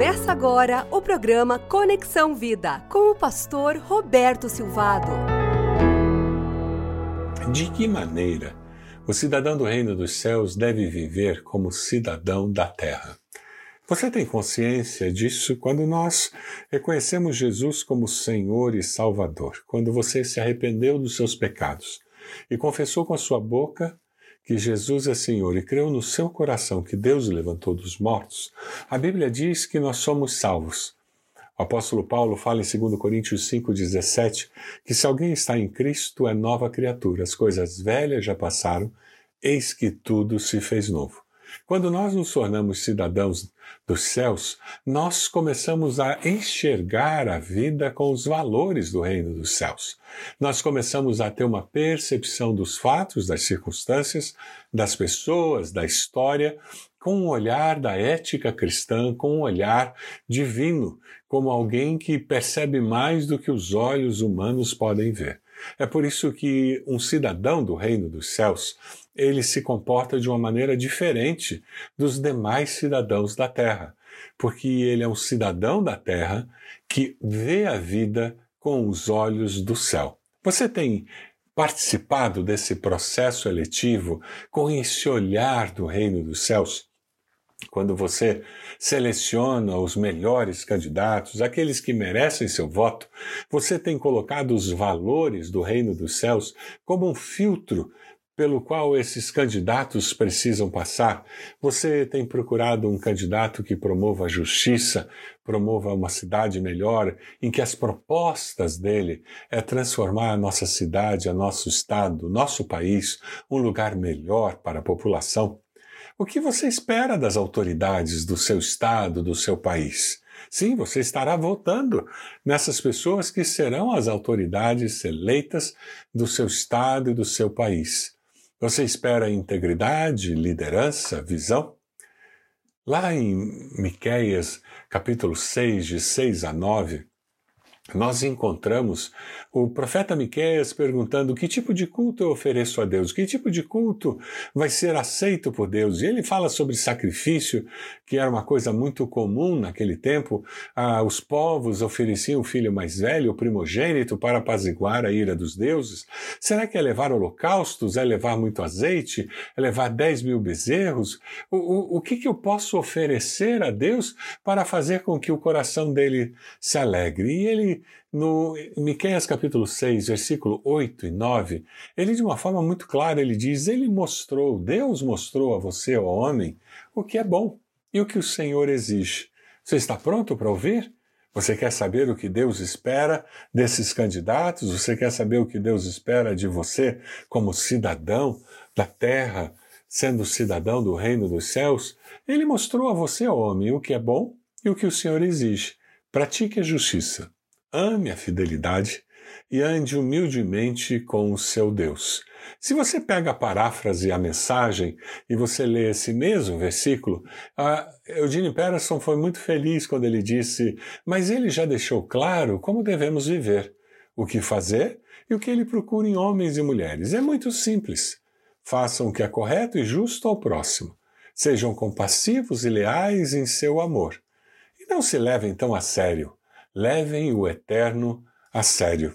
Começa agora o programa Conexão Vida com o pastor Roberto Silvado. De que maneira o cidadão do reino dos céus deve viver como cidadão da terra? Você tem consciência disso quando nós reconhecemos Jesus como Senhor e Salvador, quando você se arrependeu dos seus pecados e confessou com a sua boca que Jesus é Senhor e creu no seu coração que Deus o levantou dos mortos, a Bíblia diz que nós somos salvos. O apóstolo Paulo fala em 2 Coríntios 5,17 que se alguém está em Cristo é nova criatura, as coisas velhas já passaram, eis que tudo se fez novo. Quando nós nos tornamos cidadãos dos céus, nós começamos a enxergar a vida com os valores do reino dos céus. Nós começamos a ter uma percepção dos fatos, das circunstâncias, das pessoas, da história, com um olhar da ética cristã, com um olhar divino, como alguém que percebe mais do que os olhos humanos podem ver. É por isso que um cidadão do reino dos céus ele se comporta de uma maneira diferente dos demais cidadãos da terra, porque ele é um cidadão da terra que vê a vida com os olhos do céu. Você tem participado desse processo eletivo com esse olhar do reino dos céus? Quando você seleciona os melhores candidatos, aqueles que merecem seu voto, você tem colocado os valores do reino dos céus como um filtro pelo qual esses candidatos precisam passar. Você tem procurado um candidato que promova a justiça, promova uma cidade melhor, em que as propostas dele é transformar a nossa cidade, a nosso estado, nosso país, um lugar melhor para a população. O que você espera das autoridades do seu estado, do seu país? Sim, você estará votando nessas pessoas que serão as autoridades eleitas do seu estado e do seu país. Você espera integridade, liderança, visão? Lá em Miqueias, capítulo 6, de 6 a 9, nós encontramos o profeta Miqueias perguntando que tipo de culto eu ofereço a Deus, que tipo de culto vai ser aceito por Deus. E ele fala sobre sacrifício, que era uma coisa muito comum naquele tempo. Ah, os povos ofereciam o filho mais velho, o primogênito, para apaziguar a ira dos deuses. Será que é levar holocaustos? É levar muito azeite? É levar 10 mil bezerros? O, o, o que, que eu posso oferecer a Deus para fazer com que o coração dele se alegre? E ele no Miqueias capítulo 6, versículo 8 e 9, ele de uma forma muito clara, ele diz, ele mostrou, Deus mostrou a você, ó homem, o que é bom e o que o Senhor exige. Você está pronto para ouvir? Você quer saber o que Deus espera desses candidatos? Você quer saber o que Deus espera de você como cidadão da terra, sendo cidadão do reino dos céus? Ele mostrou a você, homem, o que é bom e o que o Senhor exige. Pratique a justiça ame a fidelidade e ande humildemente com o seu Deus. Se você pega a paráfrase, a mensagem, e você lê esse mesmo versículo, Eugene Peterson foi muito feliz quando ele disse: Mas ele já deixou claro como devemos viver, o que fazer e o que ele procura em homens e mulheres. É muito simples. Façam o que é correto e justo ao próximo. Sejam compassivos e leais em seu amor. E não se levem tão a sério levem o Eterno a sério.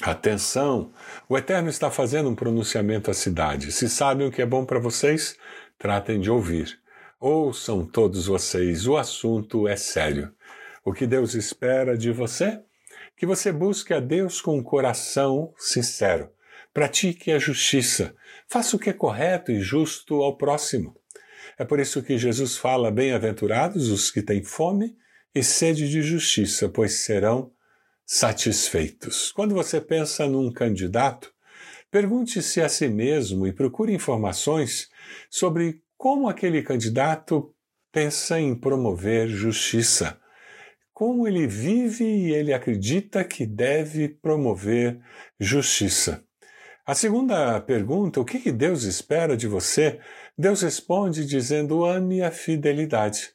Atenção! O Eterno está fazendo um pronunciamento à cidade. Se sabem o que é bom para vocês, tratem de ouvir. Ouçam todos vocês, o assunto é sério. O que Deus espera de você? Que você busque a Deus com um coração sincero. Pratique a justiça. Faça o que é correto e justo ao próximo. É por isso que Jesus fala: Bem-aventurados os que têm fome e sede de justiça, pois serão satisfeitos. Quando você pensa num candidato, pergunte-se a si mesmo e procure informações sobre como aquele candidato pensa em promover justiça, como ele vive e ele acredita que deve promover justiça. A segunda pergunta, o que Deus espera de você? Deus responde dizendo: ame a fidelidade.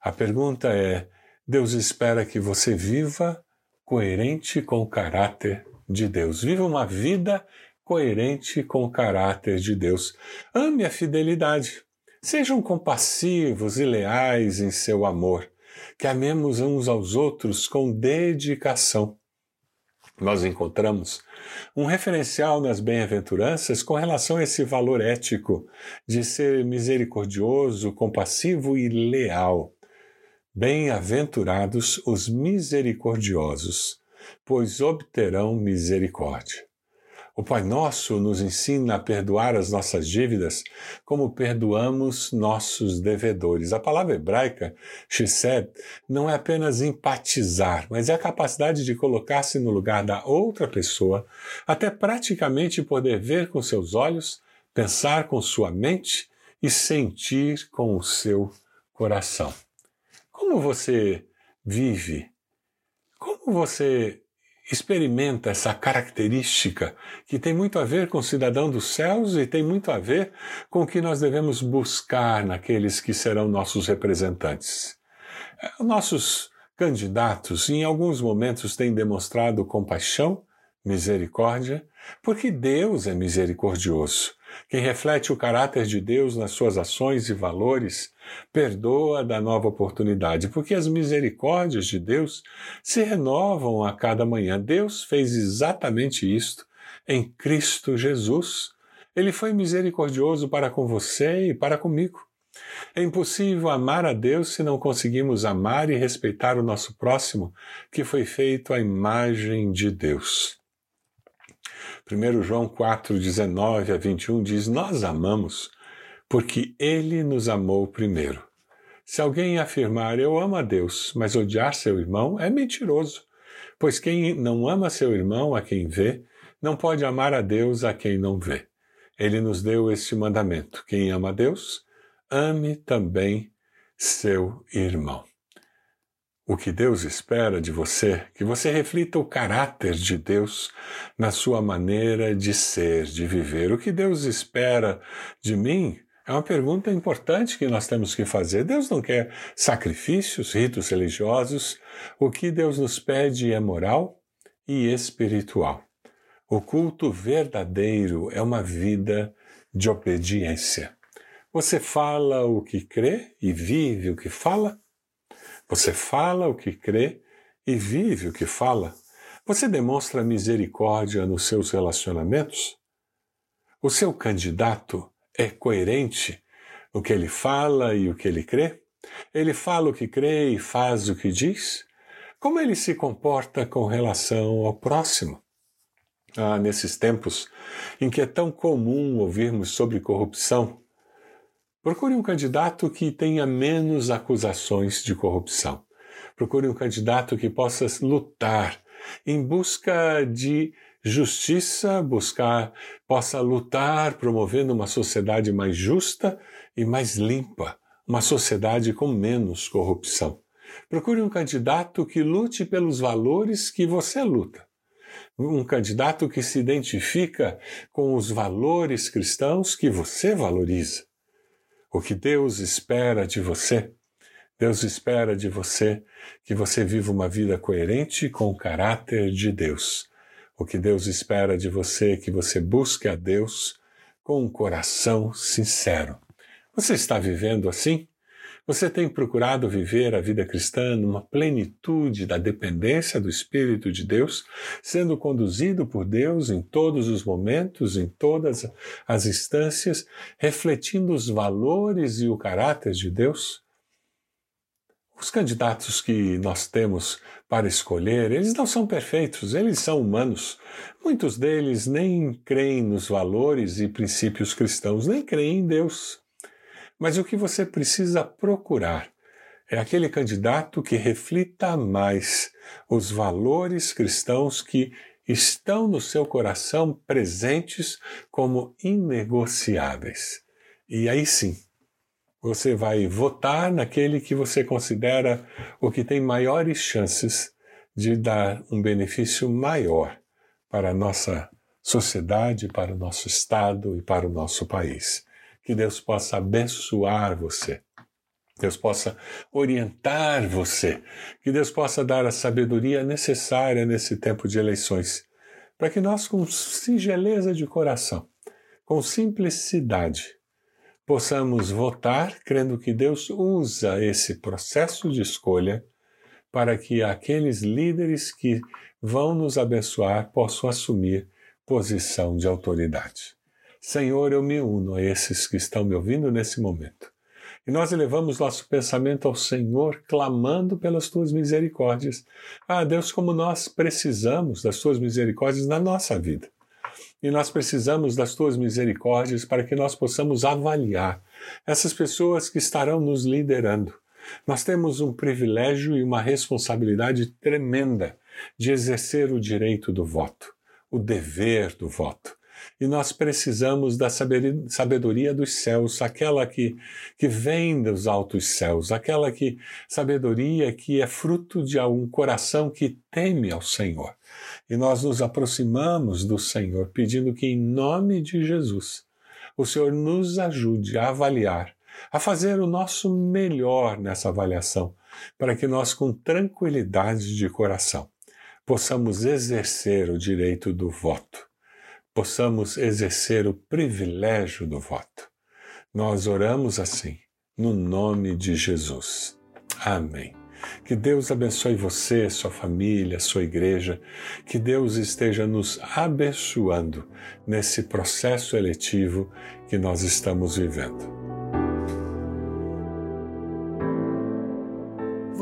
A pergunta é: Deus espera que você viva coerente com o caráter de Deus. Viva uma vida coerente com o caráter de Deus. Ame a fidelidade. Sejam compassivos e leais em seu amor. que amemos uns aos outros com dedicação. Nós encontramos um referencial nas bem-aventuranças com relação a esse valor ético de ser misericordioso, compassivo e leal. Bem-aventurados os misericordiosos, pois obterão misericórdia. O Pai Nosso nos ensina a perdoar as nossas dívidas como perdoamos nossos devedores. A palavra hebraica, shesed, não é apenas empatizar, mas é a capacidade de colocar-se no lugar da outra pessoa, até praticamente poder ver com seus olhos, pensar com sua mente e sentir com o seu coração. Como você vive? Como você experimenta essa característica que tem muito a ver com o cidadão dos céus e tem muito a ver com o que nós devemos buscar naqueles que serão nossos representantes. É, nossos candidatos, em alguns momentos, têm demonstrado compaixão, misericórdia, porque Deus é misericordioso. Quem reflete o caráter de Deus nas suas ações e valores, perdoa da nova oportunidade, porque as misericórdias de Deus se renovam a cada manhã. Deus fez exatamente isto em Cristo Jesus. Ele foi misericordioso para com você e para comigo. É impossível amar a Deus se não conseguimos amar e respeitar o nosso próximo, que foi feito à imagem de Deus. 1 João 4, 19 a 21 diz: Nós amamos porque ele nos amou primeiro. Se alguém afirmar eu amo a Deus, mas odiar seu irmão, é mentiroso. Pois quem não ama seu irmão, a quem vê, não pode amar a Deus a quem não vê. Ele nos deu este mandamento: quem ama a Deus, ame também seu irmão. O que Deus espera de você, que você reflita o caráter de Deus na sua maneira de ser, de viver. O que Deus espera de mim é uma pergunta importante que nós temos que fazer. Deus não quer sacrifícios, ritos religiosos. O que Deus nos pede é moral e espiritual. O culto verdadeiro é uma vida de obediência. Você fala o que crê e vive o que fala? Você fala o que crê e vive o que fala. Você demonstra misericórdia nos seus relacionamentos? O seu candidato é coerente no que ele fala e o que ele crê? Ele fala o que crê e faz o que diz? Como ele se comporta com relação ao próximo? Ah, nesses tempos em que é tão comum ouvirmos sobre corrupção, Procure um candidato que tenha menos acusações de corrupção. Procure um candidato que possa lutar em busca de justiça, buscar, possa lutar promovendo uma sociedade mais justa e mais limpa, uma sociedade com menos corrupção. Procure um candidato que lute pelos valores que você luta. Um candidato que se identifica com os valores cristãos que você valoriza. O que Deus espera de você? Deus espera de você que você viva uma vida coerente com o caráter de Deus. O que Deus espera de você é que você busque a Deus com um coração sincero. Você está vivendo assim? Você tem procurado viver a vida cristã numa plenitude da dependência do Espírito de Deus, sendo conduzido por Deus em todos os momentos, em todas as instâncias, refletindo os valores e o caráter de Deus? Os candidatos que nós temos para escolher, eles não são perfeitos, eles são humanos. Muitos deles nem creem nos valores e princípios cristãos, nem creem em Deus. Mas o que você precisa procurar é aquele candidato que reflita mais os valores cristãos que estão no seu coração presentes como inegociáveis. E aí sim, você vai votar naquele que você considera o que tem maiores chances de dar um benefício maior para a nossa sociedade, para o nosso Estado e para o nosso país. Que Deus possa abençoar você. Deus possa orientar você. Que Deus possa dar a sabedoria necessária nesse tempo de eleições. Para que nós, com singeleza de coração, com simplicidade, possamos votar crendo que Deus usa esse processo de escolha para que aqueles líderes que vão nos abençoar possam assumir posição de autoridade. Senhor, eu me uno a esses que estão me ouvindo nesse momento. E nós elevamos nosso pensamento ao Senhor, clamando pelas tuas misericórdias. Ah, Deus, como nós precisamos das tuas misericórdias na nossa vida. E nós precisamos das tuas misericórdias para que nós possamos avaliar essas pessoas que estarão nos liderando. Nós temos um privilégio e uma responsabilidade tremenda de exercer o direito do voto, o dever do voto. E nós precisamos da sabedoria dos céus, aquela que, que vem dos altos céus, aquela que sabedoria que é fruto de um coração que teme ao Senhor. E nós nos aproximamos do Senhor pedindo que, em nome de Jesus, o Senhor nos ajude a avaliar, a fazer o nosso melhor nessa avaliação, para que nós, com tranquilidade de coração, possamos exercer o direito do voto, possamos exercer o privilégio do voto. Nós oramos assim, no nome de Jesus. Amém. Que Deus abençoe você, sua família, sua igreja. Que Deus esteja nos abençoando nesse processo eletivo que nós estamos vivendo.